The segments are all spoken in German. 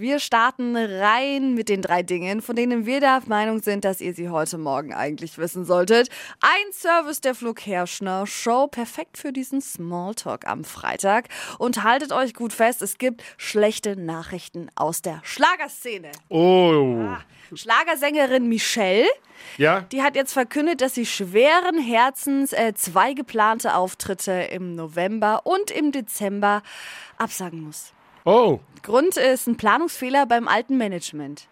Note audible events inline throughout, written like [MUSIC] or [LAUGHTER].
Wir starten rein mit den drei Dingen, von denen wir der Meinung sind, dass ihr sie heute Morgen eigentlich wissen solltet. Ein Service der Flo Kerschner Show, perfekt für diesen Smalltalk am Freitag. Und haltet euch gut fest, es gibt schlechte Nachrichten aus der Schlagerszene. Oh. Ah, Schlagersängerin Michelle, Ja? die hat jetzt verkündet, dass sie schweren Herzens äh, zwei geplante Auftritte im November und im Dezember absagen muss. Oh. Grund ist ein Planungsfehler beim alten Management.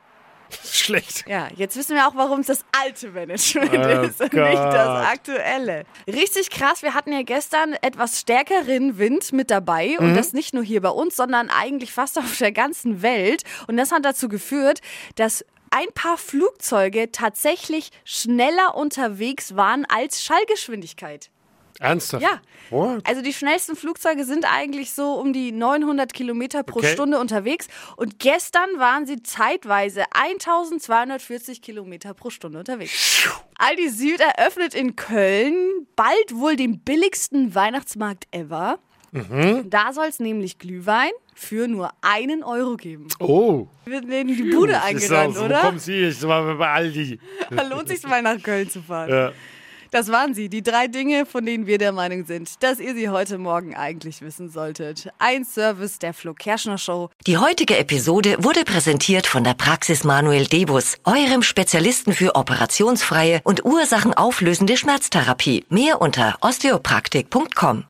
[LAUGHS] Schlecht. Ja, jetzt wissen wir auch, warum es das alte Management Oh ist und Gott. nicht das aktuelle. Richtig krass, wir hatten ja gestern etwas stärkeren Wind mit dabei und das nicht nur hier bei uns, sondern eigentlich fast auf der ganzen Welt. Und das hat dazu geführt, dass ein paar Flugzeuge tatsächlich schneller unterwegs waren als Schallgeschwindigkeit. Ernsthaft? Ja. What? Also die schnellsten Flugzeuge sind eigentlich so um die 900 Kilometer pro Okay. Stunde unterwegs. Und gestern waren sie zeitweise 1240 Kilometer pro Stunde unterwegs. Aldi Süd eröffnet in Köln bald wohl den billigsten Weihnachtsmarkt ever. Mhm. Da soll es nämlich Glühwein für nur einen Euro geben. Oh. Wird denen die Bude eingerannt, oder? Wo kommen Sie? Ich war bei Aldi. [LAUGHS] Da lohnt sich mal nach Köln zu fahren. Ja. Das waren sie, die drei Dinge, von denen wir der Meinung sind, dass ihr sie heute Morgen eigentlich wissen solltet. Ein Service der Flo Kerschner Show. Die heutige Episode wurde präsentiert von der Praxis Manuel Debus, eurem Spezialisten für operationsfreie und ursachenauflösende Schmerztherapie. Mehr unter osteopraktik.com.